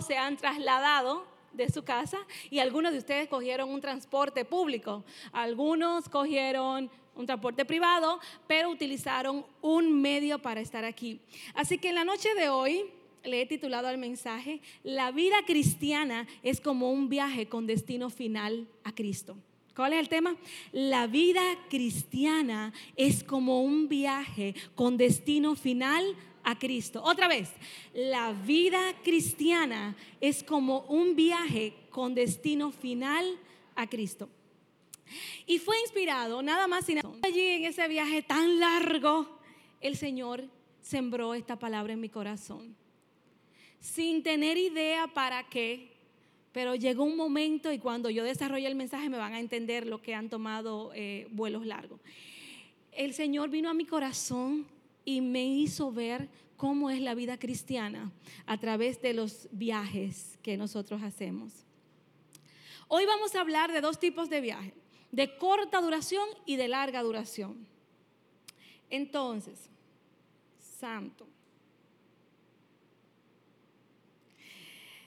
se han trasladado de su casa y algunos de ustedes cogieron un transporte público, algunos cogieron un transporte privado, pero utilizaron un medio para estar aquí. Así que en la noche de hoy le he titulado al mensaje, La vida cristiana es como un viaje con destino final a Cristo. ¿Cuál es el tema? La vida cristiana es como un viaje con destino final a Cristo. Otra vez, la vida cristiana es como un viaje con destino final a Cristo. Y fue inspirado nada más y nada. Allí en ese viaje tan largo, el Señor sembró esta palabra en mi corazón. Sin tener idea para qué, pero llegó un momento y cuando yo desarrolle el mensaje me van a entender lo que han tomado eh, vuelos largos. El Señor vino a mi corazón y me hizo ver cómo es la vida cristiana a través de los viajes que nosotros hacemos. Hoy vamos a hablar de dos tipos de viajes, de corta duración y de larga duración. Entonces, santo.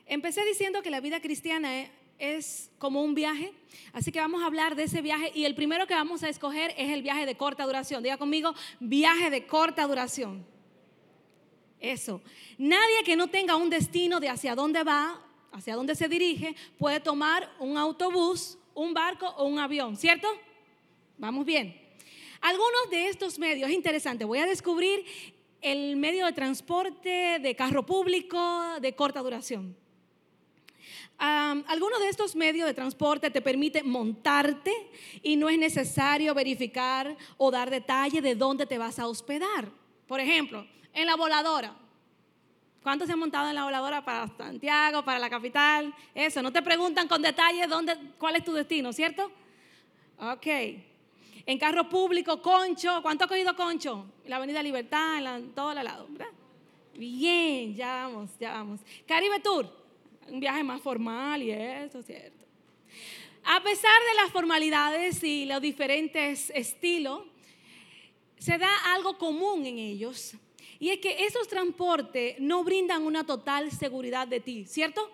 Empecé diciendo que la vida cristiana es como un viaje, así que vamos a hablar de ese viaje y el primero que vamos a escoger es el viaje de corta duración. Diga conmigo, viaje de corta duración. Eso. Nadie que no tenga un destino de hacia dónde va, hacia dónde se dirige, puede tomar un autobús, un barco o un avión, ¿cierto? Vamos bien. Algunos de estos medios, es interesante, voy a descubrir el medio de transporte de carro público de corta duración algunos de estos medios de transporte te permiten montarte y no es necesario verificar o dar detalle de dónde te vas a hospedar. Por ejemplo, en la voladora. ¿Cuántos se han montado en la voladora para Santiago, para la capital? Eso, no te preguntan con detalle dónde, cuál es tu destino, ¿cierto? Ok. En carro público, Concho. ¿Cuánto ha cogido Concho? La Avenida Libertad, en, la, en todo lado. Bien, ya vamos, ya vamos. Caribe Tour un viaje más formal y eso, ¿cierto? A pesar de las formalidades y los diferentes estilos, se da algo común en ellos. Y es que esos transportes no brindan una total seguridad de ti, ¿cierto?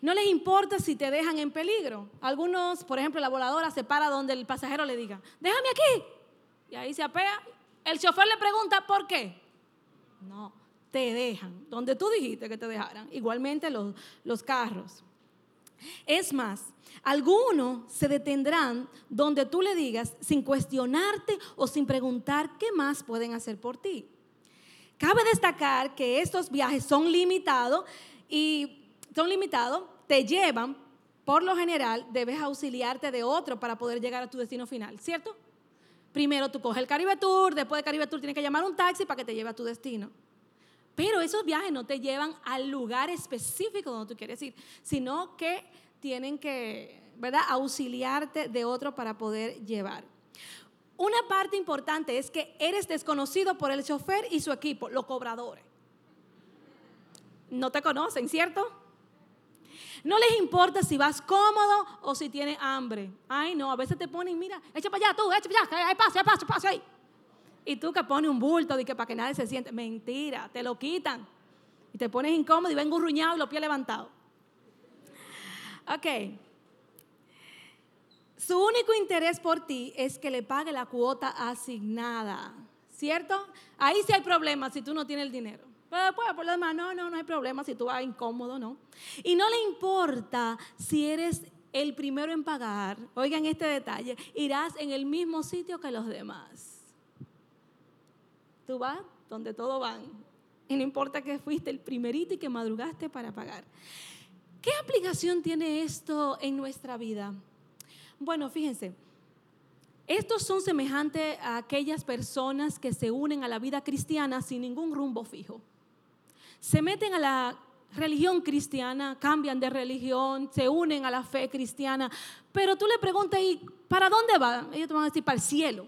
No les importa si te dejan en peligro. Algunos, por ejemplo, la voladora se para donde el pasajero le diga, déjame aquí. Y ahí se apea. El chofer le pregunta, ¿por qué? No, te dejan, donde tú dijiste que te dejaran, igualmente los, los carros. Es más, algunos se detendrán donde tú le digas sin cuestionarte o sin preguntar qué más pueden hacer por ti. Cabe destacar que estos viajes son limitados y son limitados, te llevan, por lo general, debes auxiliarte de otro para poder llegar a tu destino final, ¿cierto? Primero tú coges el Caribe Tour, después del Caribe Tour tienes que llamar un taxi para que te lleve a tu destino. Pero esos viajes no te llevan al lugar específico donde tú quieres ir, sino que tienen que, ¿verdad?, auxiliarte de otro para poder llevar. Una parte importante es que eres desconocido por el chofer y su equipo, los cobradores. No te conocen, ¿cierto? No les importa si vas cómodo o si tienes hambre. Ay, no, a veces te ponen, mira, echa para allá tú, echa para allá, hay paso, hay paso, paso ahí. Y tú que pones un bulto de que para que nadie se siente. Mentira, te lo quitan. Y te pones incómodo y ven gurruñado y los pies levantados. Ok. Su único interés por ti es que le pague la cuota asignada. ¿Cierto? Ahí sí hay problema si tú no tienes el dinero. Pero después, por lo demás, no, no, no hay problema si tú vas incómodo, no. Y no le importa si eres el primero en pagar. Oigan este detalle. Irás en el mismo sitio que los demás. Tú donde todos van. Y no importa que fuiste el primerito y que madrugaste para pagar. ¿Qué aplicación tiene esto en nuestra vida? Bueno, fíjense, estos son semejantes a aquellas personas que se unen a la vida cristiana sin ningún rumbo fijo. Se meten a la religión cristiana, cambian de religión, se unen a la fe cristiana, pero tú le preguntas, ¿y para dónde van? Ellos te van a decir, para el cielo.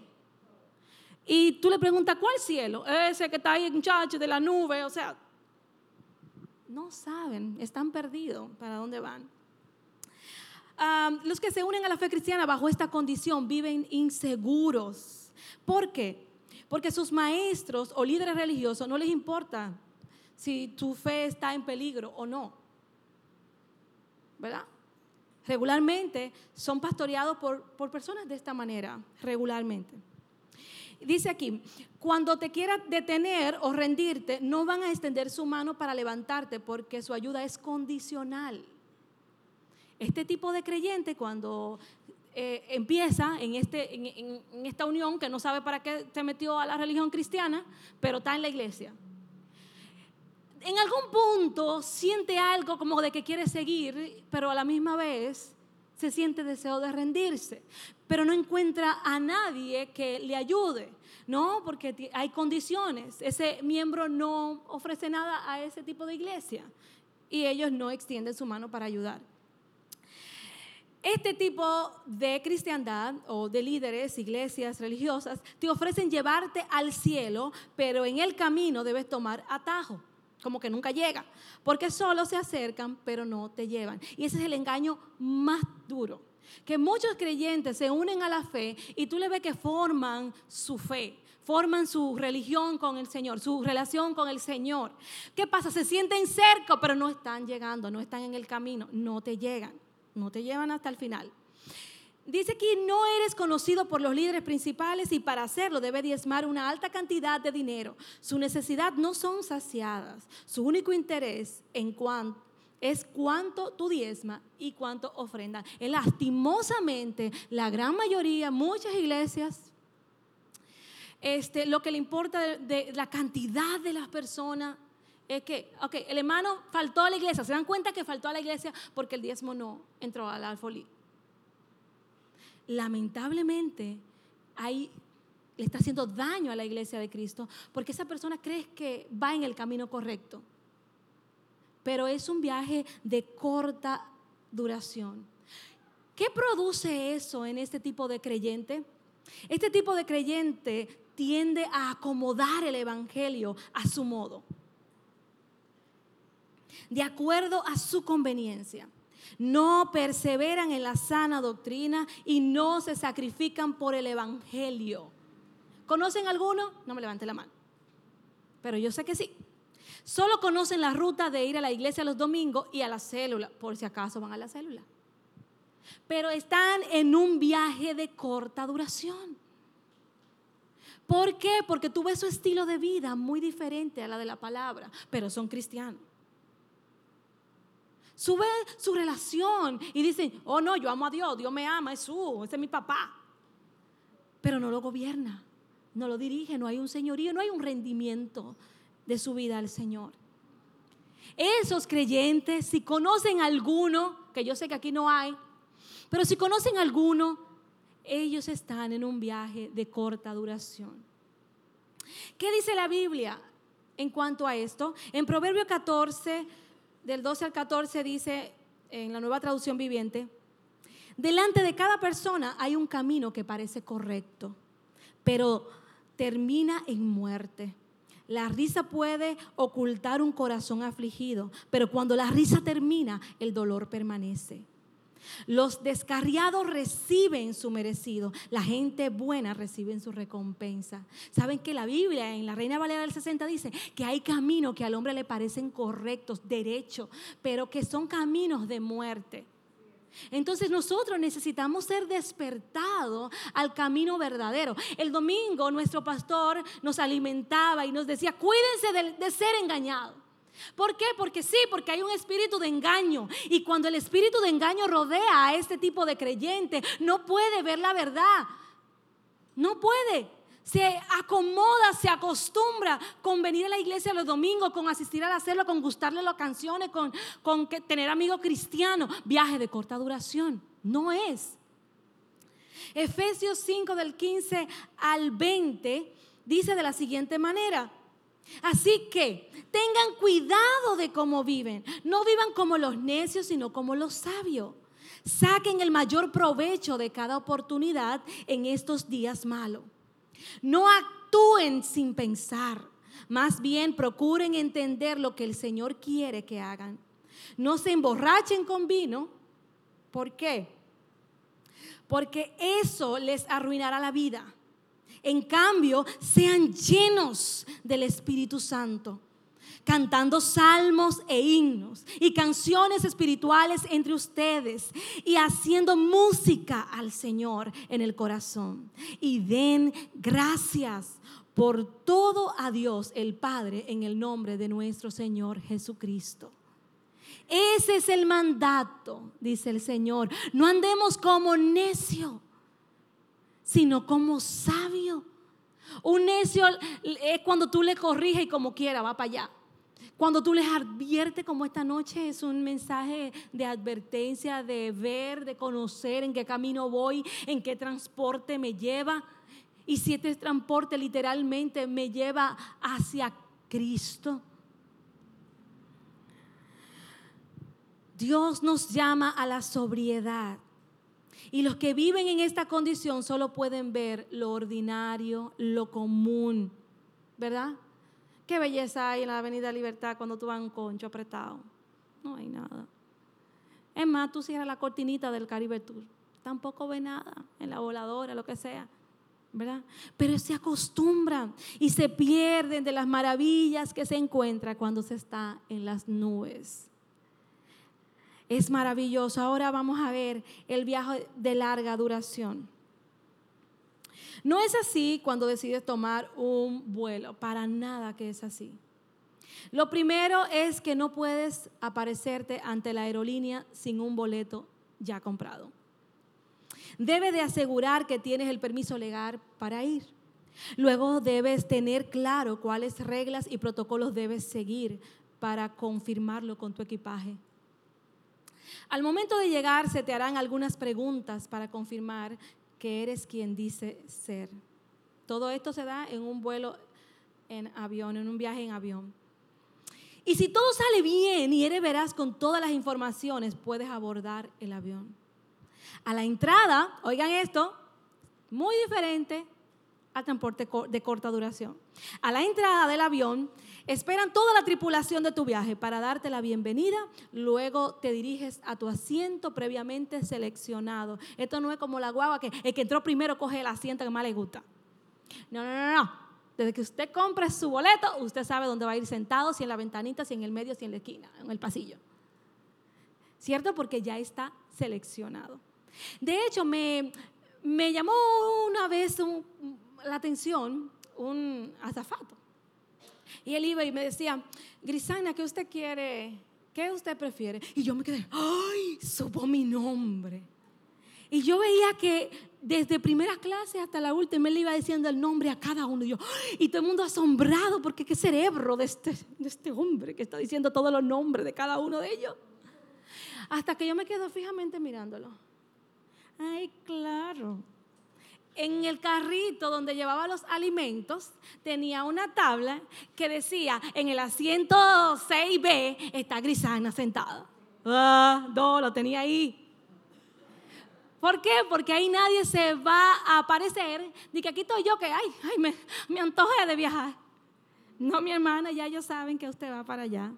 Y tú le preguntas, ¿cuál cielo? Ese que está ahí, muchacho, de la nube. O sea, no saben, están perdidos para dónde van. los que se unen a la fe cristiana bajo esta condición viven inseguros. ¿Por qué? Porque sus maestros o líderes religiosos no les importa si tu fe está en peligro o no. ¿Verdad? Regularmente son pastoreados por, por personas de esta manera, regularmente. Dice aquí, cuando te quieras detener o rendirte, no van a extender su mano para levantarte porque su ayuda es condicional. Este tipo de creyente cuando eh, empieza en, este, en, en esta unión, que no sabe para qué se metió a la religión cristiana, pero está en la iglesia en algún punto siente algo como de que quiere seguir, pero a la misma vez se siente deseo de rendirse, pero no encuentra a nadie que le ayude, ¿no? Porque hay condiciones. Ese miembro no ofrece nada a ese tipo de iglesia y ellos no extienden su mano para ayudar. Este tipo de cristiandad o de líderes, iglesias religiosas, te ofrecen llevarte al cielo, pero en el camino debes tomar atajo como que nunca llega, porque solo se acercan, pero no te llevan. Y ese es el engaño más duro, que muchos creyentes se unen a la fe y tú le ves que forman su fe, forman su religión con el Señor, su relación con el Señor. ¿Qué pasa? Se sienten cerca, pero no están llegando, no están en el camino, no te llegan, no te llevan hasta el final. Dice que no eres conocido por los líderes principales y para hacerlo debe diezmar una alta cantidad de dinero. Su necesidad no son saciadas. Su único interés en es cuánto tú diezma y cuánto ofrenda. Lastimosamente, la gran mayoría, muchas iglesias, este, lo que le importa de, de, la cantidad de las personas es que, ok, el hermano faltó a la iglesia. Se dan cuenta que faltó a la iglesia porque el diezmo no entró al alfolí lamentablemente ahí le está haciendo daño a la iglesia de Cristo porque esa persona cree que va en el camino correcto. Pero es un viaje de corta duración. ¿Qué produce eso en este tipo de creyente? Este tipo de creyente tiende a acomodar el Evangelio a su modo, de acuerdo a su conveniencia no perseveran en la sana doctrina y no se sacrifican por el Evangelio. ¿Conocen alguno? No me levante la mano. Pero yo sé que sí. Solo conocen la ruta de ir a la iglesia los domingos y a la célula, por si acaso van a la célula. Pero están en un viaje de corta duración. ¿Por qué? Porque tú ves su estilo de vida muy diferente a la de la palabra, pero son cristianos. Sube su relación y dicen, oh no, yo amo a Dios, Dios me ama, es su, ese es mi papá. Pero no lo gobierna, no lo dirige, no hay un señorío, no hay un rendimiento de su vida al Señor. Esos creyentes, si conocen alguno, que yo sé que aquí no hay, pero si conocen alguno, ellos están en un viaje de corta duración. ¿Qué dice la Biblia en cuanto a esto? En Proverbio 14, del 12 al 14 dice en la nueva traducción viviente, delante de cada persona hay un camino que parece correcto, pero termina en muerte. La risa puede ocultar un corazón afligido, pero cuando la risa termina, el dolor permanece. Los descarriados reciben su merecido. La gente buena recibe su recompensa. Saben que la Biblia en la Reina Valera del 60 dice que hay caminos que al hombre le parecen correctos, derechos, pero que son caminos de muerte. Entonces nosotros necesitamos ser despertados al camino verdadero. El domingo nuestro pastor nos alimentaba y nos decía, cuídense de, ser engañados. ¿Por qué? Porque sí, porque hay un espíritu de engaño. Y cuando el espíritu de engaño rodea a este tipo de creyente, no puede ver la verdad. No puede. Se acomoda, se acostumbra con venir a la iglesia los domingos, con asistir a la celda, con gustarle las canciones, con, con tener amigos cristianos. Viaje de corta duración. No es. Efesios 5 del 15 al 20 dice de la siguiente manera. Así que tengan cuidado de cómo viven. No vivan como los necios, sino como los sabios. Saquen el mayor provecho de cada oportunidad en estos días malos. No actúen sin pensar. Más bien procuren entender lo que el Señor quiere que hagan. No se emborrachen con vino. ¿Por qué? Porque eso les arruinará la vida. En cambio, sean llenos del Espíritu Santo. Cantando salmos e himnos y canciones espirituales entre ustedes y haciendo música al Señor en el corazón. Y den gracias por todo a Dios el Padre en el nombre de nuestro Señor Jesucristo. Ese es el mandato, dice el Señor. No andemos como necio, sino como sabio. Un necio es cuando tú le corriges y como quiera va para allá. Cuando tú les adviertes como esta noche es un mensaje de advertencia, de ver, de conocer en qué camino voy, en qué transporte me lleva. Y si este transporte literalmente me lleva hacia Cristo. Dios nos llama a la sobriedad. Y los que viven en esta condición solo pueden ver lo ordinario, lo común, ¿verdad? ¿Qué belleza hay en la Avenida Libertad cuando tú vas un concho apretado? No hay nada. Es más, tú cierras la cortinita del Caribe Tour. Tampoco ve nada en la voladora, lo que sea. ¿verdad? Pero se acostumbran y se pierden de las maravillas que se encuentra cuando se está en las nubes. Es maravilloso. Ahora vamos a ver el viaje de larga duración. No es así cuando decides tomar un vuelo, para nada que es así. Lo primero es que no puedes aparecerte ante la aerolínea sin un boleto ya comprado. Debes de asegurar que tienes el permiso legal para ir. Luego debes tener claro cuáles reglas y protocolos debes seguir para confirmarlo con tu equipaje. Al momento de llegar se te harán algunas preguntas para confirmar que eres quien dice ser. Todo esto se da en un vuelo en avión, en un viaje en avión. Y si todo sale bien y eres veraz con todas las informaciones, puedes abordar el avión. A la entrada, oigan esto, muy diferente al transporte de corta duración. A la entrada del avión esperan toda la tripulación de tu viaje para darte la bienvenida, luego te diriges a tu asiento previamente seleccionado. Esto no es como la guagua que el que entró primero coge el asiento que más le gusta. No, no, no, no. Desde que usted compre su boleto, usted sabe dónde va a ir sentado, si en la ventanita, si en el medio, si en la esquina, en el pasillo. ¿Cierto? Porque ya está seleccionado. De hecho, me, me llamó una vez la atención un azafato. Y él iba y me decía, Grisana, ¿qué usted quiere? ¿Qué usted prefiere? Y yo me quedé, ¡ay! Supo mi nombre. Y yo veía que desde primera clase hasta la última, él iba diciendo el nombre a cada uno. Y, yo, y todo el mundo asombrado, porque qué cerebro de este, de este hombre que está diciendo todos los nombres de cada uno de ellos. Hasta que yo me quedo fijamente mirándolo. Ay, claro. En el carrito donde llevaba los alimentos tenía una tabla que decía, en el asiento 6B está Grisana sentada. Ah, no, lo tenía ahí. ¿Por qué? Porque ahí nadie se va a aparecer. Ni que aquí estoy yo que, ay, ay, me, me antojé de viajar. No, mi hermana, ya ellos saben que usted va para allá.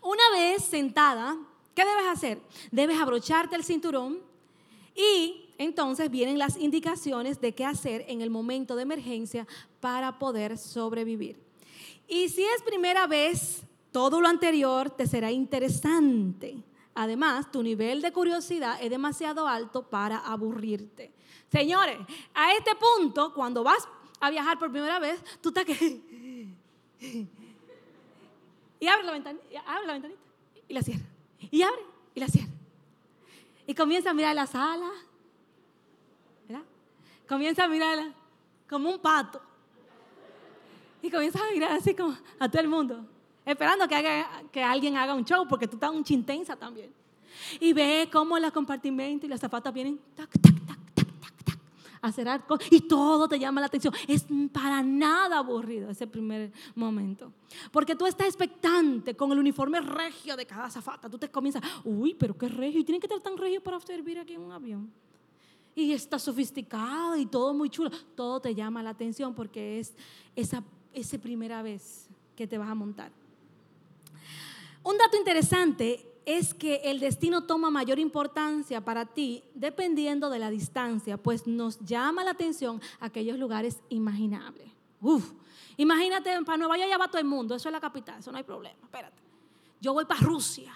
Una vez sentada, ¿qué debes hacer? Debes abrocharte el cinturón, y entonces vienen las indicaciones de qué hacer en el momento de emergencia para poder sobrevivir. Y si es primera vez, todo lo anterior te será interesante. Además, tu nivel de curiosidad es demasiado alto para aburrirte. Señores, a este punto, cuando vas a viajar por primera vez, tú estás que... Y abre la, ventanita, abre la ventanita y la cierra. Y abre y la cierra. Y comienza a mirar la sala. Comienza a mirarla como un pato. Y comienza a mirar así como a todo el mundo. Esperando que, que alguien haga un show porque tú estás un chintensa también. Y ve cómo la compartimento y las zapatas vienen tac, tac, tac, tac, tac, tac, a cerrar y todo te llama la atención. Es para nada aburrido ese primer momento. Porque tú estás expectante con el uniforme regio de cada zafata. Tú te comienzas, uy, pero qué regio. Y tienen que estar tan regio para servir aquí en un avión. Y está sofisticado y todo muy chulo. Todo te llama la atención porque es esa, primera vez que te vas a montar. Un dato interesante es que el destino toma mayor importancia para ti dependiendo de la distancia, pues nos llama la atención aquellos lugares imaginables. Uf, imagínate, para Nueva York ya va todo el mundo, eso es la capital, eso no hay problema, espérate. Yo voy para Rusia.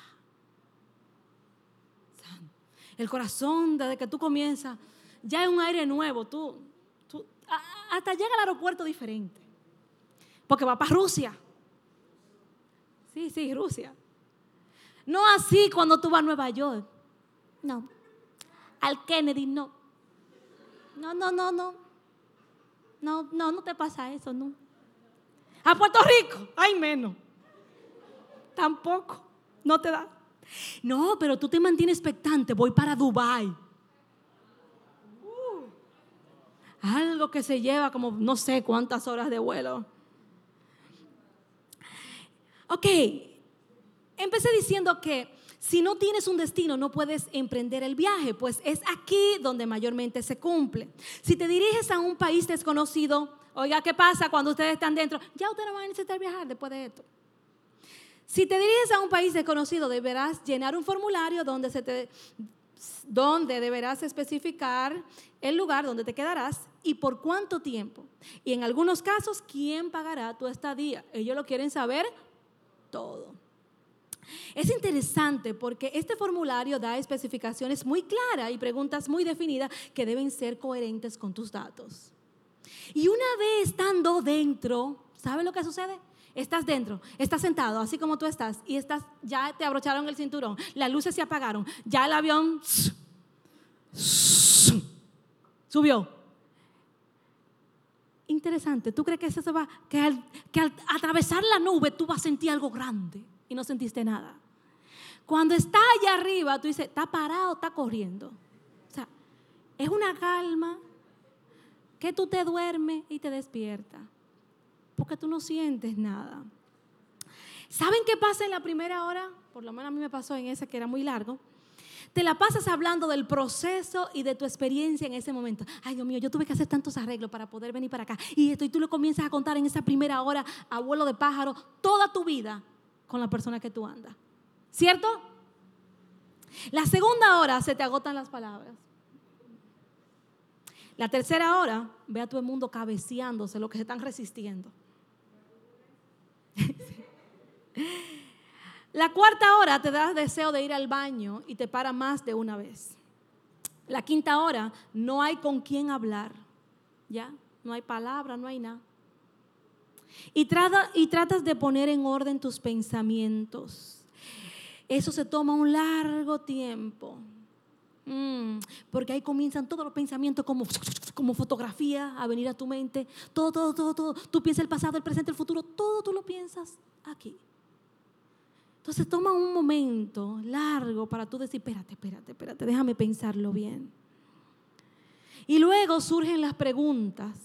El corazón, desde que tú comienzas, ya es un aire nuevo, tú, tú hasta llega al aeropuerto diferente. Porque va para Rusia. Sí, sí, Rusia. No así cuando tú vas a Nueva York. No. Al Kennedy, no. No, no, no, no. No, no, no te pasa eso, no. A Puerto Rico, hay menos. Tampoco, no te da. No, pero tú te mantienes expectante, voy para Dubai. Uh, algo que se lleva como no sé cuántas horas de vuelo. Ok, empecé diciendo que si no tienes un destino, no puedes emprender el viaje, pues es aquí donde mayormente se cumple. Si te diriges a un país desconocido, oiga, ¿qué pasa cuando ustedes están dentro? Ya ustedes no van a necesitar viajar después de esto. Si te diriges a un país desconocido, deberás llenar un formulario donde, se te, donde deberás especificar el lugar donde te quedarás y por cuánto tiempo. Y en algunos casos, quién pagará tu estadía. Ellos lo quieren saber todo. Es interesante porque este formulario da especificaciones muy claras y preguntas muy definidas que deben ser coherentes con tus datos. Y una vez estando dentro, ¿sabe lo que sucede? Estás dentro, estás sentado, así como tú estás, y estás, ya te abrocharon el cinturón, las luces se apagaron, ya el avión subió. Interesante, ¿tú crees que eso se va, que al, que al atravesar la nube tú vas a sentir algo grande y no sentiste nada? Cuando está allá arriba, tú dices, está parado, está corriendo. O sea, es una calma que tú te duermes y te despiertas. Porque tú no sientes nada. ¿Saben qué pasa en la primera hora? Por lo menos a mí me pasó en ese que era muy largo. Te la pasas hablando del proceso y de tu experiencia en ese momento. Ay, Dios mío, yo tuve que hacer tantos arreglos para poder venir para acá. Y esto, y tú lo comienzas a contar en esa primera hora, abuelo de pájaro, toda tu vida con la persona que tú andas. ¿Cierto? La segunda hora se te agotan las palabras. La tercera hora, ve a todo el mundo cabeceándose, lo que se están resistiendo. La cuarta hora te da deseo de ir al baño y te para más de una vez. La quinta hora no hay con quién hablar, ¿ya? No hay palabra, no hay nada. Y, tratas de poner en orden tus pensamientos. Eso se toma un largo tiempo. Mm, porque ahí comienzan todos los pensamientos como, como fotografía a venir a tu mente. Todo, todo, todo, todo. Tú piensas el pasado, el presente, el futuro. Todo tú lo piensas aquí. Entonces toma un momento largo para tú decir, espérate, espérate, espérate, déjame pensarlo bien. Y luego surgen las preguntas.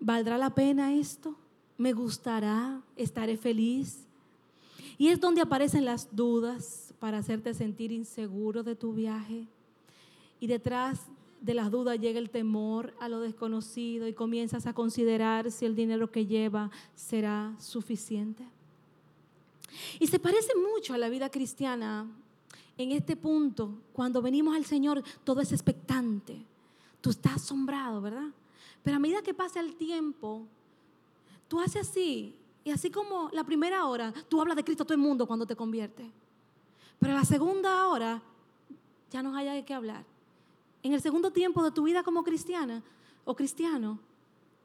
¿Valdrá la pena esto? ¿Me gustará? ¿Estaré feliz? Y es donde aparecen las dudas para hacerte sentir inseguro de tu viaje. Y detrás de las dudas llega el temor a lo desconocido y comienzas a considerar si el dinero que lleva será suficiente. Y se parece mucho a la vida cristiana en este punto. Cuando venimos al Señor, todo es expectante. Tú estás asombrado, ¿verdad? Pero a medida que pasa el tiempo, tú haces así. Y así como la primera hora, tú hablas de Cristo a todo el mundo cuando te conviertes. Pero la segunda hora, ya no hay de qué hablar. En el segundo tiempo de tu vida como cristiana o cristiano,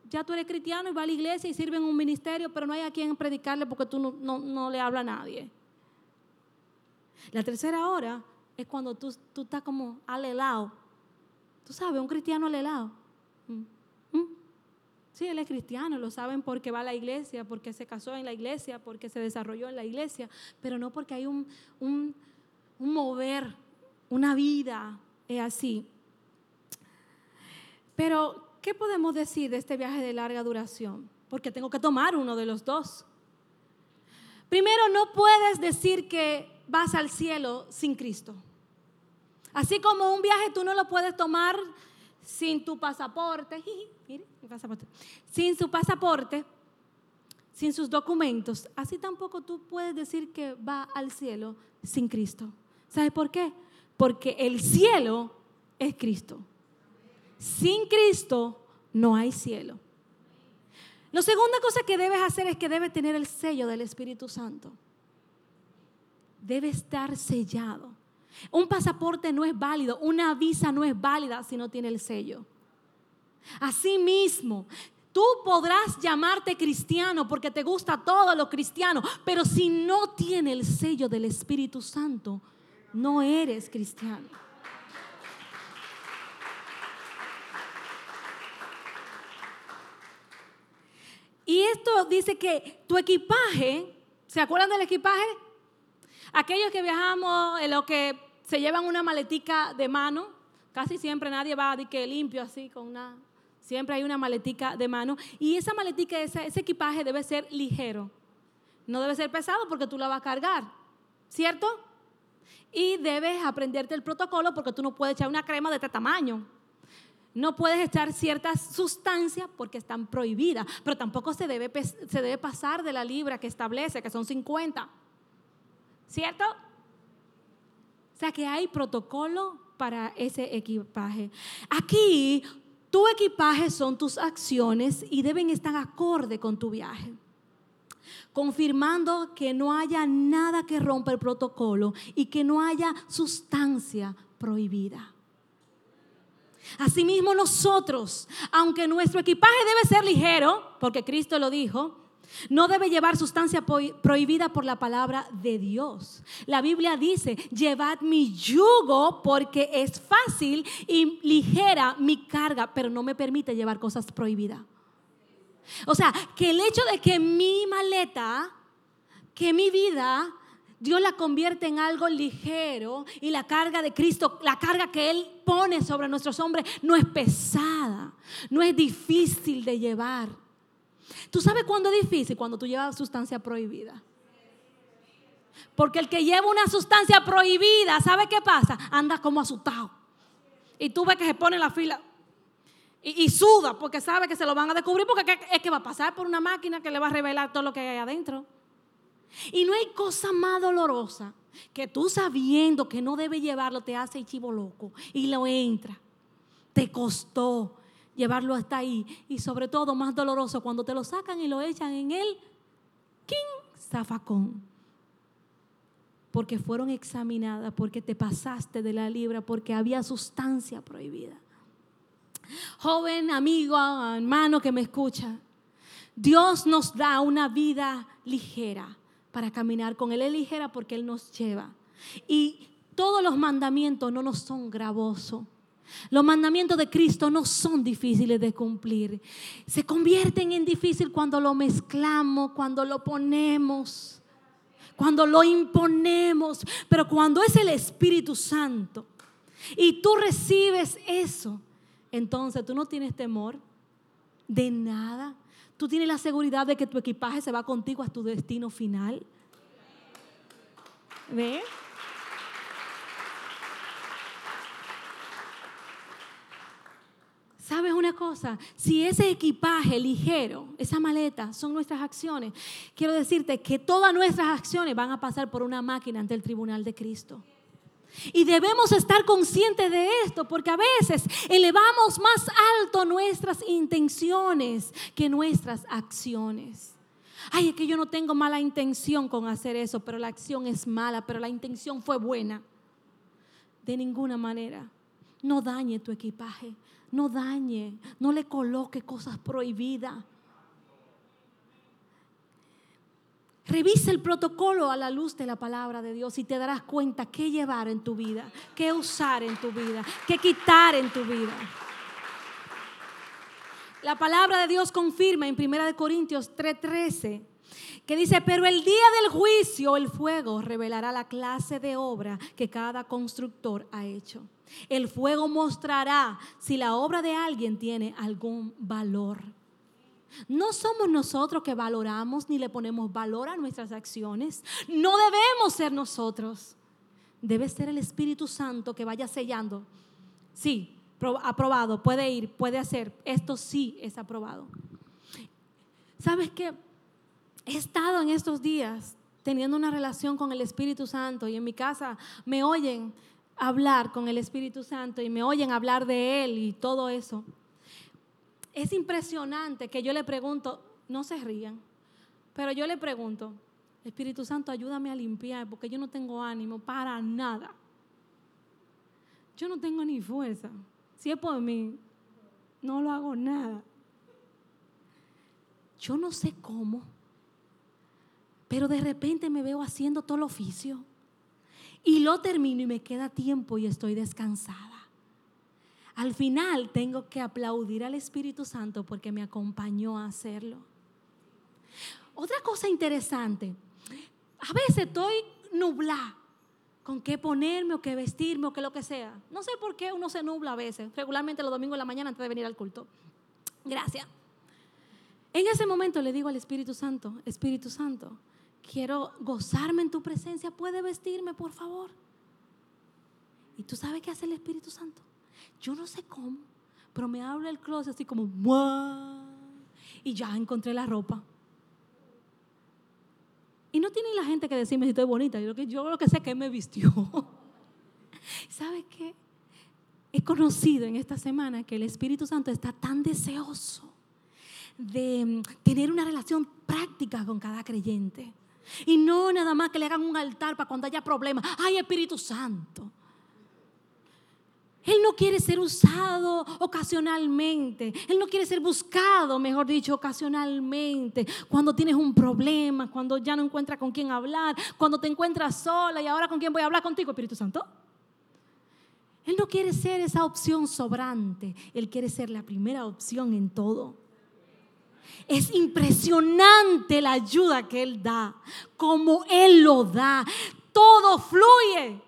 ya tú eres cristiano y vas a la iglesia y sirve en un ministerio, pero no hay a quien predicarle porque tú no, le hablas a nadie. La tercera hora es cuando tú, tú estás como alelado. Tú sabes, un cristiano alelado. Mm. Mm. Sí, él es cristiano, lo saben porque va a la iglesia, porque se casó en la iglesia, porque se desarrolló en la iglesia, pero no porque hay un, un, un mover, una vida, es así. Pero ¿qué podemos decir de este viaje de larga duración? Porque tengo que tomar uno de los dos. Primero, no puedes decir que vas al cielo sin Cristo. Así como un viaje tú no lo puedes tomar sin tu pasaporte, sin su pasaporte, sin sus documentos, así tampoco tú puedes decir que va al cielo sin Cristo. ¿Sabes por qué? Porque el cielo es Cristo. Sin Cristo no hay cielo. La segunda cosa que debes hacer es que debes tener el sello del Espíritu Santo. Debe estar sellado. Un pasaporte no es válido, una visa no es válida si no tiene el sello. Asimismo, tú podrás llamarte cristiano porque te gusta todo lo cristiano, pero si no tiene el sello del Espíritu Santo, no eres cristiano. Y esto dice que tu equipaje, ¿se acuerdan del equipaje? Aquellos que viajamos en lo que se llevan una maletica de mano, casi siempre nadie va de que limpio así con una, siempre hay una maletica de mano y esa maletica, ese, ese equipaje debe ser ligero, no debe ser pesado porque tú la vas a cargar, ¿cierto? Y debes aprenderte el protocolo porque tú no puedes echar una crema de este tamaño. No puedes echar ciertas sustancias porque están prohibidas, pero tampoco se debe, se debe pasar de la libra que establece, que son 50. ¿Cierto? O sea que hay protocolo para ese equipaje. Aquí, tu equipaje son tus acciones y deben estar acorde con tu viaje confirmando que no haya nada que rompa el protocolo y que no haya sustancia prohibida. Asimismo nosotros, aunque nuestro equipaje debe ser ligero, porque Cristo lo dijo, no debe llevar sustancia prohibida por la palabra de Dios. La Biblia dice, llevad mi yugo porque es fácil y ligera mi carga, pero no me permite llevar cosas prohibidas. O sea, que el hecho de que mi maleta, que mi vida Dios la convierte en algo ligero y la carga de Cristo, la carga que Él pone sobre nuestros hombres, no es pesada, no es difícil de llevar. ¿Tú sabes cuándo es difícil? Cuando tú llevas sustancia prohibida. Porque el que lleva una sustancia prohibida, ¿sabe qué pasa? Anda como asustado. Y tú ves que se pone en la fila y, y, suda porque sabe que se lo van a descubrir porque es que va a pasar por una máquina que le va a revelar todo lo que hay adentro. Y no hay cosa más dolorosa que tú sabiendo que no debe llevarlo te hace chivo loco y lo entra. Te costó llevarlo hasta ahí. Y sobre todo más doloroso cuando te lo sacan y lo echan en el king zafacón. Porque fueron examinadas, porque te pasaste de la libra, porque había sustancia prohibida. Joven, amigo, hermano que me escucha, Dios nos da una vida ligera para caminar con Él es ligera porque Él nos lleva. Y todos los mandamientos no nos son gravosos. Los mandamientos de Cristo no son difíciles de cumplir. Se convierten en difícil cuando lo mezclamos, cuando lo ponemos, cuando lo imponemos. Pero cuando es el Espíritu Santo y tú recibes eso, entonces tú no tienes temor de nada. Tú tienes la seguridad de que tu equipaje se va contigo a tu destino final. ¿Ve? ¿Sabes una cosa? Si ese equipaje ligero, esa maleta, son nuestras acciones, quiero decirte que todas nuestras acciones van a pasar por una máquina ante el tribunal de Cristo. Y debemos estar conscientes de esto porque a veces elevamos más alto nuestras intenciones que nuestras acciones. Ay, es que yo no tengo mala intención con hacer eso, pero la acción es mala, pero la intención fue buena. De ninguna manera. No dañe tu equipaje, no dañe, no le coloque cosas prohibidas. Revisa el protocolo a la luz de la palabra de Dios y te darás cuenta qué llevar en tu vida, qué usar en tu vida, qué quitar en tu vida. La palabra de Dios confirma en 1 Corintios 3:13 que dice, pero el día del juicio el fuego revelará la clase de obra que cada constructor ha hecho. El fuego mostrará si la obra de alguien tiene algún valor. No somos nosotros que valoramos ni le ponemos valor a nuestras acciones. No debemos ser nosotros. Debe ser el Espíritu Santo que vaya sellando. Sí, aprobado, puede ir, puede hacer. Esto sí es aprobado. ¿Sabes qué? He estado en estos días teniendo una relación con el Espíritu Santo y en mi casa me oyen hablar con el Espíritu Santo y me oyen hablar de Él y todo eso es impresionante que yo le pregunto, no se rían, pero yo le pregunto, Espíritu Santo, ayúdame a limpiar porque yo no tengo ánimo para nada. Yo no tengo ni fuerza. Si es por mí, no lo hago nada. Yo no sé cómo, pero de repente me veo haciendo todo el oficio y lo termino y me queda tiempo y estoy descansada. Al final tengo que aplaudir al Espíritu Santo porque me acompañó a hacerlo. Otra cosa interesante, a veces estoy nublada con qué ponerme o qué vestirme o qué lo que sea. No sé por qué uno se nubla a veces, regularmente los domingos de la mañana antes de venir al culto. Gracias. En ese momento le digo al Espíritu Santo, Espíritu Santo, quiero gozarme en tu presencia, ¿puede vestirme, por favor? ¿Y tú sabes qué hace el Espíritu Santo? Yo no sé cómo, pero me habla el closet así como, y ya encontré la ropa. Y no tiene la gente que decirme si estoy bonita. Yo, yo lo que sé que me vistió. ¿Sabe qué? He conocido en esta semana que el Espíritu Santo está tan deseoso de mm, tener una relación práctica con cada creyente. Y no nada más que le hagan un altar para cuando haya problemas. Ay, Espíritu Santo. Él no quiere ser usado ocasionalmente. Él no quiere ser buscado, mejor dicho, ocasionalmente. Cuando tienes un problema, cuando ya no encuentras con quién hablar, cuando te encuentras sola y ahora con quién voy a hablar contigo, Espíritu Santo. Él no quiere ser esa opción sobrante. Él quiere ser la primera opción en todo. Es impresionante la ayuda que Él da, como Él lo da. Todo fluye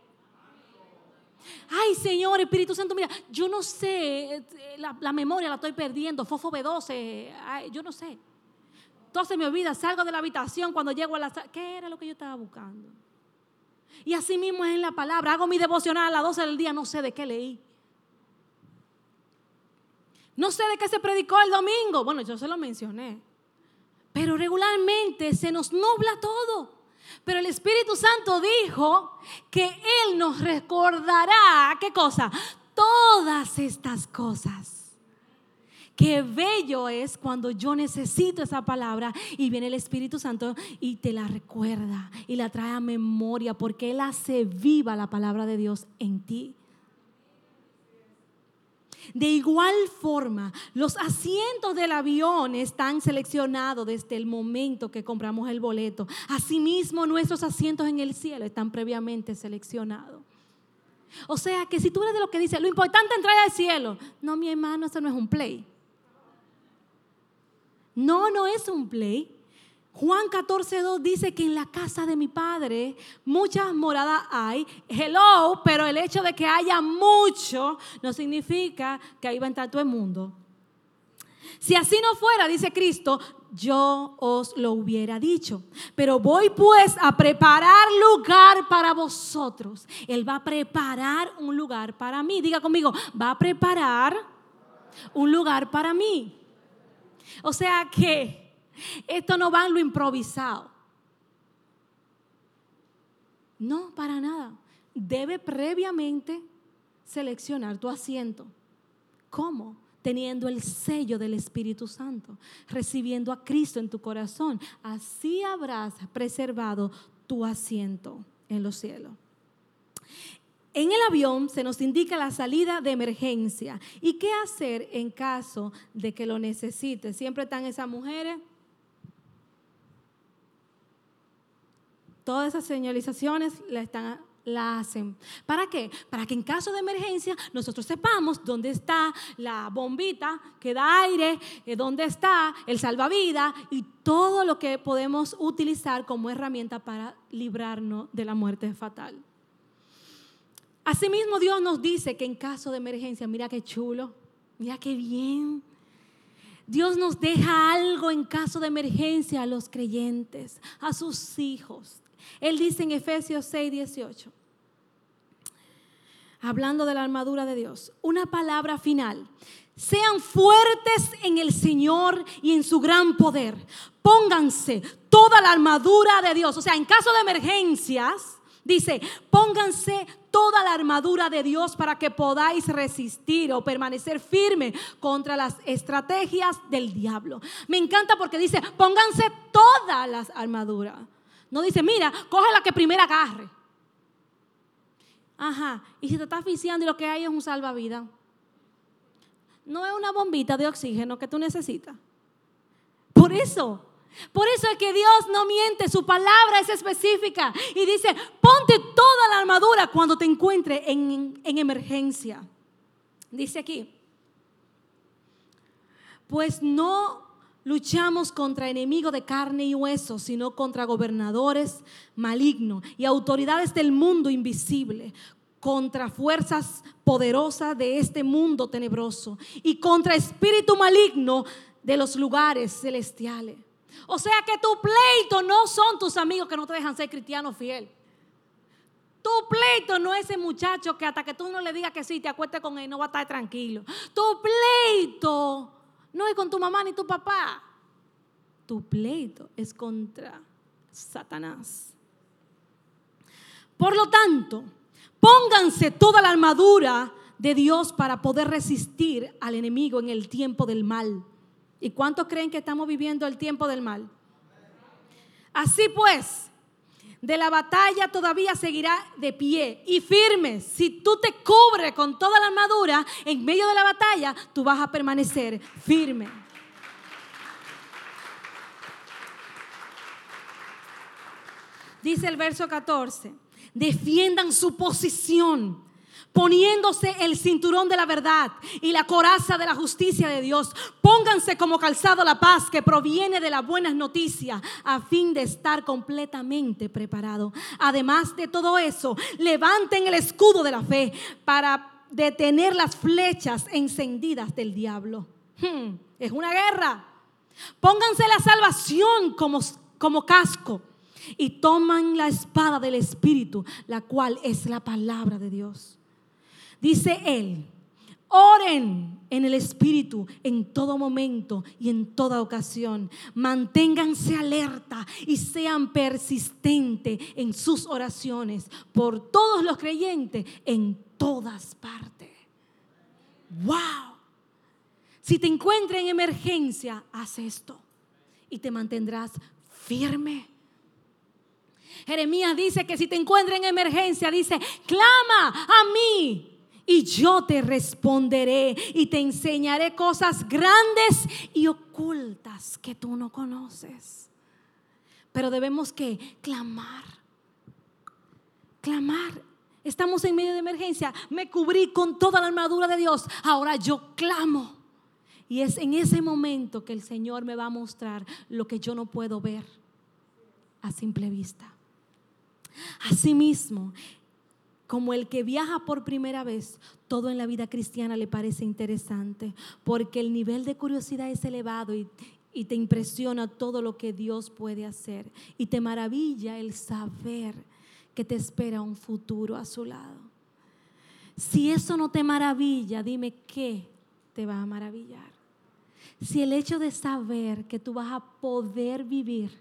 ay Señor, Espíritu Santo, mira, yo no sé, eh, la, memoria la estoy perdiendo, fofo B12, yo no sé. Entonces me olvida, salgo de la habitación cuando llego a la ¿qué era lo que yo estaba buscando? Y así mismo es en la palabra, hago mi devocional a las 12 del día, no sé de qué leí. No sé de qué se predicó el domingo. Bueno, yo se lo mencioné. Pero regularmente se nos nubla todo. Pero el Espíritu Santo dijo que Él nos recordará, ¿qué cosa? Todas estas cosas. Qué bello es cuando yo necesito esa palabra y viene el Espíritu Santo y te la recuerda y la trae a memoria porque Él hace viva la palabra de Dios en ti. De igual forma, los asientos del avión están seleccionados desde el momento que compramos el boleto. Asimismo, nuestros asientos en el cielo están previamente seleccionados. O sea que si tú eres de lo que dice, lo importante es entrar al cielo. No, mi hermano, eso no es un play. No, no es un play. Juan 14.2 dice que en la casa de mi padre muchas moradas hay. Hello, pero el hecho de que haya mucho no significa que ahí va a entrar todo el mundo. Si así no fuera, dice Cristo, yo os lo hubiera dicho. Pero voy pues a preparar lugar para vosotros. Él va a preparar un lugar para mí. Diga conmigo, va a preparar un lugar para mí. O sea que esto no va en lo improvisado. No, para nada. Debe previamente seleccionar tu asiento. ¿Cómo? Teniendo el sello del Espíritu Santo, recibiendo a Cristo en tu corazón. Así habrás preservado tu asiento en los cielos. En el avión se nos indica la salida de emergencia y qué hacer en caso de que lo necesites. Siempre están esas mujeres todas esas señalizaciones la, hacen. ¿Para qué? Para que en caso de emergencia nosotros sepamos dónde está la bombita que da aire, eh, dónde está el salvavidas y todo lo que podemos utilizar como herramienta para librarnos de la muerte fatal. Asimismo, Dios nos dice que en caso de emergencia, mira qué chulo, mira qué bien. Dios nos deja algo en caso de emergencia a los creyentes, a sus hijos. Él dice en Efesios 6, 18, hablando de la armadura de Dios, una palabra final. Sean fuertes en el Señor y en su gran poder. Pónganse toda la armadura de Dios. O sea, en caso de emergencias, Dice, pónganse toda la armadura de Dios para que podáis resistir o permanecer firme contra las estrategias del diablo. Me encanta porque dice, pónganse todas las armaduras. No dice, mira, coge la que primero agarre. Ajá, y si te está asfixiando y lo que hay es un salvavidas. No es una bombita de oxígeno que tú necesitas. Por eso, por eso es que Dios no miente, su palabra es específica y dice, ponte toda la armadura cuando te encuentres en, en emergencia. Dice aquí, pues no luchamos contra enemigos de carne y hueso, sino contra gobernadores malignos y autoridades del mundo invisible, contra fuerzas poderosas de este mundo tenebroso y contra espíritu maligno de los lugares celestiales. O sea que tu pleito no son tus amigos que no te dejan ser cristiano fiel. Tu pleito no es ese muchacho que hasta que tú no le digas que sí, te acuestes con él, no va a estar tranquilo. Tu pleito no es con tu mamá ni tu papá. Tu pleito es contra Satanás. Por lo tanto, pónganse toda la armadura de Dios para poder resistir al enemigo en el tiempo del mal. ¿Y cuántos creen que estamos viviendo el tiempo del mal? Así pues, de la batalla todavía seguirá de pie y firme. Si tú te cubres con toda la armadura, en medio de la batalla, tú vas a permanecer firme. Dice el verso 14, defiendan su posición poniéndose el cinturón de la verdad y la coraza de la justicia de Dios. Pónganse como calzado la paz que proviene de las buenas noticias a fin de estar completamente preparado. Además de todo eso, levanten el escudo de la fe para detener las flechas encendidas del diablo. Hmm, es una guerra. Pónganse la salvación como, como casco y toman la espada del Espíritu, la cual es la palabra de Dios. Dice él, oren en el Espíritu en todo momento y en toda ocasión. Manténganse alerta y sean persistentes en sus oraciones por todos los creyentes en todas partes. ¡Wow! Si te encuentras en emergencia, haz esto y te mantendrás firme. Jeremías dice que si te encuentras en emergencia, dice, clama a mí y yo te responderé y te enseñaré cosas grandes y ocultas que tú no conoces. Pero debemos que clamar. Clamar. Estamos en medio de emergencia. Me cubrí con toda la armadura de Dios. Ahora yo clamo. Y es en ese momento que el Señor me va a mostrar lo que yo no puedo ver a simple vista. Asimismo, como el que viaja por primera vez, todo en la vida cristiana le parece interesante, porque el nivel de curiosidad es elevado y, te impresiona todo lo que Dios puede hacer y te maravilla el saber que te espera un futuro a su lado. Si eso no te maravilla, dime qué te va a maravillar. Si el hecho de saber que tú vas a poder vivir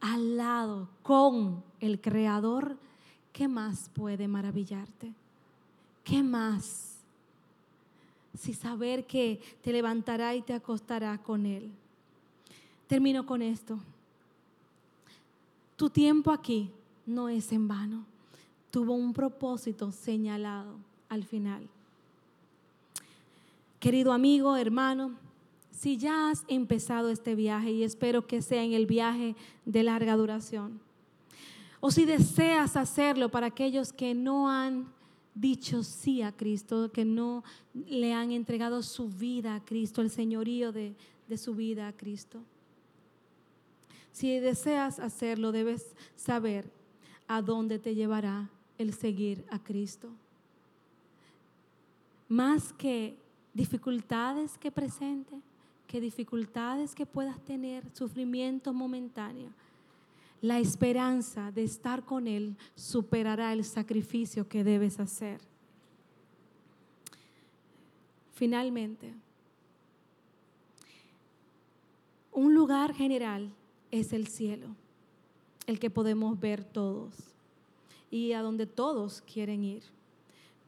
al lado con el Creador, ¿qué más puede maravillarte? ¿Qué más? Si saber que te levantará y te acostará con Él. Termino con esto. Tu tiempo aquí no es en vano. Tuvo un propósito señalado al final. Querido amigo, hermano, si ya has empezado este viaje y espero que sea en el viaje de larga duración, o si deseas hacerlo para aquellos que no han dicho sí a Cristo, que no le han entregado su vida a Cristo, el señorío de, de su vida a Cristo. Si deseas hacerlo, debes saber a dónde te llevará el seguir a Cristo. Más que dificultades que presente, que dificultades que puedas tener, sufrimiento momentáneo la esperanza de estar con Él superará el sacrificio que debes hacer. Finalmente, un lugar general es el cielo, el que podemos ver todos. y a donde todos quieren ir.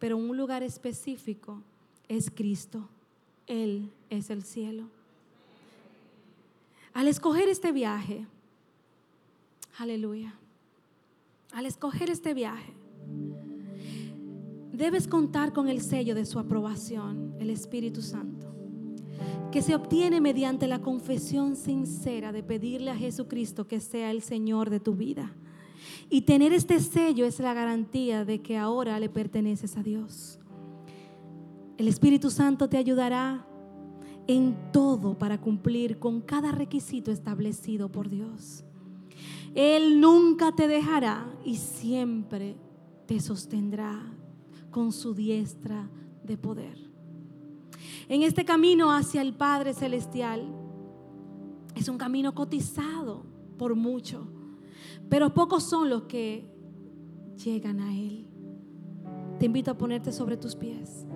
Pero un lugar específico es Cristo. Él es el cielo. Al escoger este viaje, aleluya, al escoger este viaje, debes contar con el sello de su aprobación, el Espíritu Santo, que se obtiene mediante la confesión sincera de pedirle a Jesucristo que sea el Señor de tu vida. Y tener este sello es la garantía de que ahora le perteneces a Dios. El Espíritu Santo te ayudará en todo para cumplir con cada requisito establecido por Dios. Él nunca te dejará y siempre te sostendrá con su diestra de poder. En este camino hacia el Padre Celestial es un camino cotizado por mucho, pero pocos son los que llegan a Él. Te invito a ponerte sobre tus pies.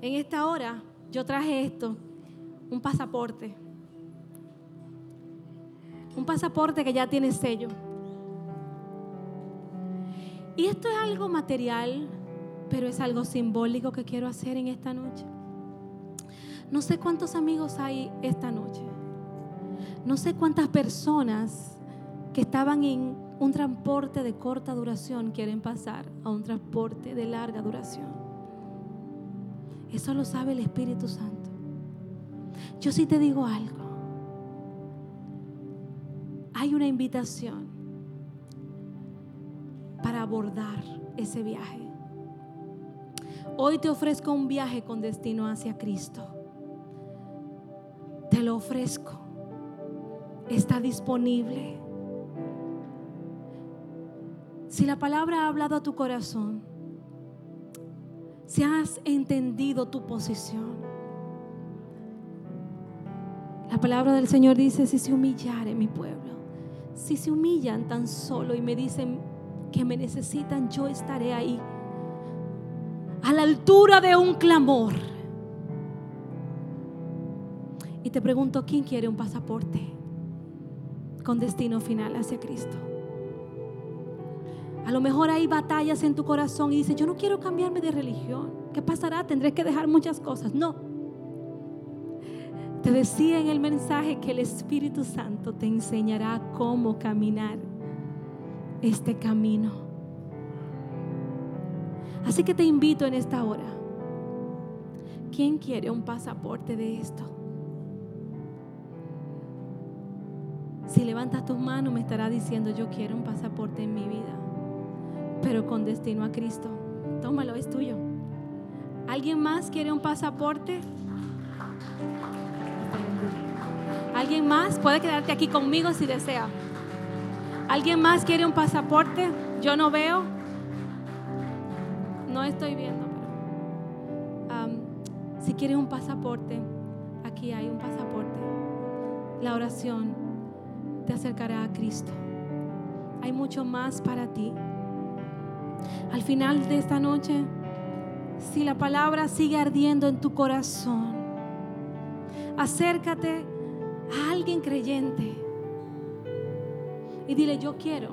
En esta hora yo traje esto, un pasaporte. Un pasaporte que ya tiene sello. Y esto es algo material, pero es algo simbólico que quiero hacer en esta noche. No sé cuántos amigos hay esta noche. No sé cuántas personas que estaban en un transporte de corta duración quieren pasar a un transporte de larga duración. Eso lo sabe el Espíritu Santo. Yo sí te digo algo. Hay una invitación para abordar ese viaje. Hoy te ofrezco un viaje con destino hacia Cristo. Te lo ofrezco. Está disponible. Si la palabra ha hablado a tu corazón, si has entendido tu posición, la palabra del Señor dice, si se humillare mi pueblo, si se humillan tan solo y me dicen, que me necesitan, yo estaré ahí. A la altura de un clamor. Y te pregunto, ¿quién quiere un pasaporte con destino final hacia Cristo? A lo mejor hay batallas en tu corazón y dices, yo no quiero cambiarme de religión. ¿Qué pasará? Tendré que dejar muchas cosas. No. Te decía en el mensaje que el Espíritu Santo te enseñará cómo caminar este camino. Así que te invito en esta hora. ¿Quién quiere un pasaporte de esto? Si levantas tus manos me estará diciendo yo quiero un pasaporte en mi vida, pero con destino a Cristo. Tómalo, es tuyo. ¿Alguien más quiere un pasaporte? ¿Alguien más? Puede quedarte aquí conmigo si desea. ¿Alguien más quiere un pasaporte? Yo no veo. No estoy viendo, si quieres un pasaporte, aquí hay un pasaporte. La oración te acercará a Cristo. Hay mucho más para ti. Al final de esta noche, si la palabra sigue ardiendo en tu corazón, acércate a alguien creyente y dile, yo quiero,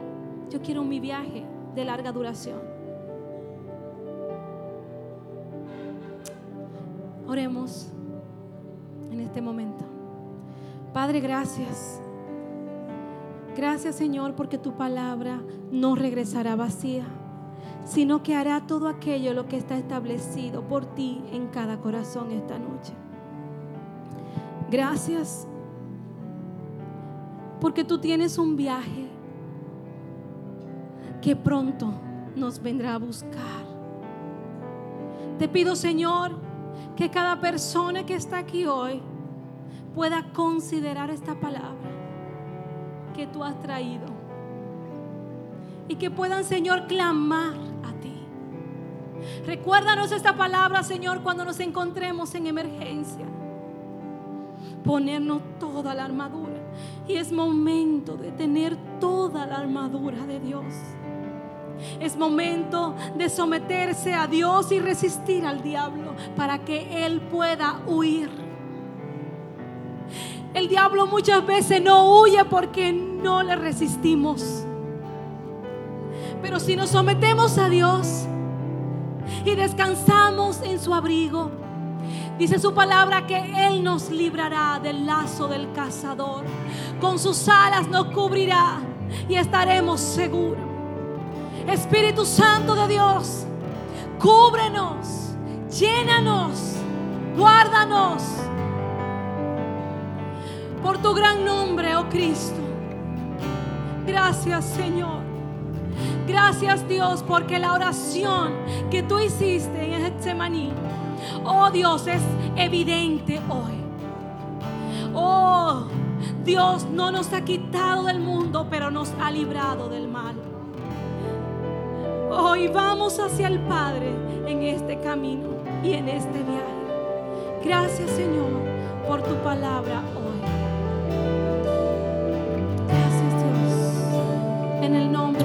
yo quiero mi viaje de larga duración. Oremos en este momento. Padre, gracias. Gracias Señor porque tu palabra no regresará vacía, sino que hará todo aquello lo que está establecido por ti en cada corazón esta noche. Gracias porque tú tienes un viaje que pronto nos vendrá a buscar. Te pido, Señor, que cada persona que está aquí hoy pueda considerar esta palabra que tú has traído. Y que puedan, Señor, clamar a ti. Recuérdanos esta palabra, Señor, cuando nos encontremos en emergencia. Ponernos toda la armadura. Y es momento de tener toda la armadura de Dios. Es momento de someterse a Dios y resistir al diablo para que Él pueda huir. El diablo muchas veces no huye porque no le resistimos. Pero si nos sometemos a Dios y descansamos en su abrigo, dice su palabra que Él nos librará del lazo del cazador. Con sus alas nos cubrirá y estaremos seguros. Espíritu Santo de Dios, cúbrenos, llénanos, guárdanos. Por tu gran nombre, oh Cristo. Gracias, Señor. Gracias, Dios, porque la oración que tú hiciste en Getsemaní, oh Dios, es evidente hoy. Oh, Dios no nos ha quitado del mundo, pero nos ha librado del mal. Hoy vamos hacia el Padre en este camino y en este viaje. Gracias, Señor, por tu palabra hoy. Gracias, Dios. En el nombre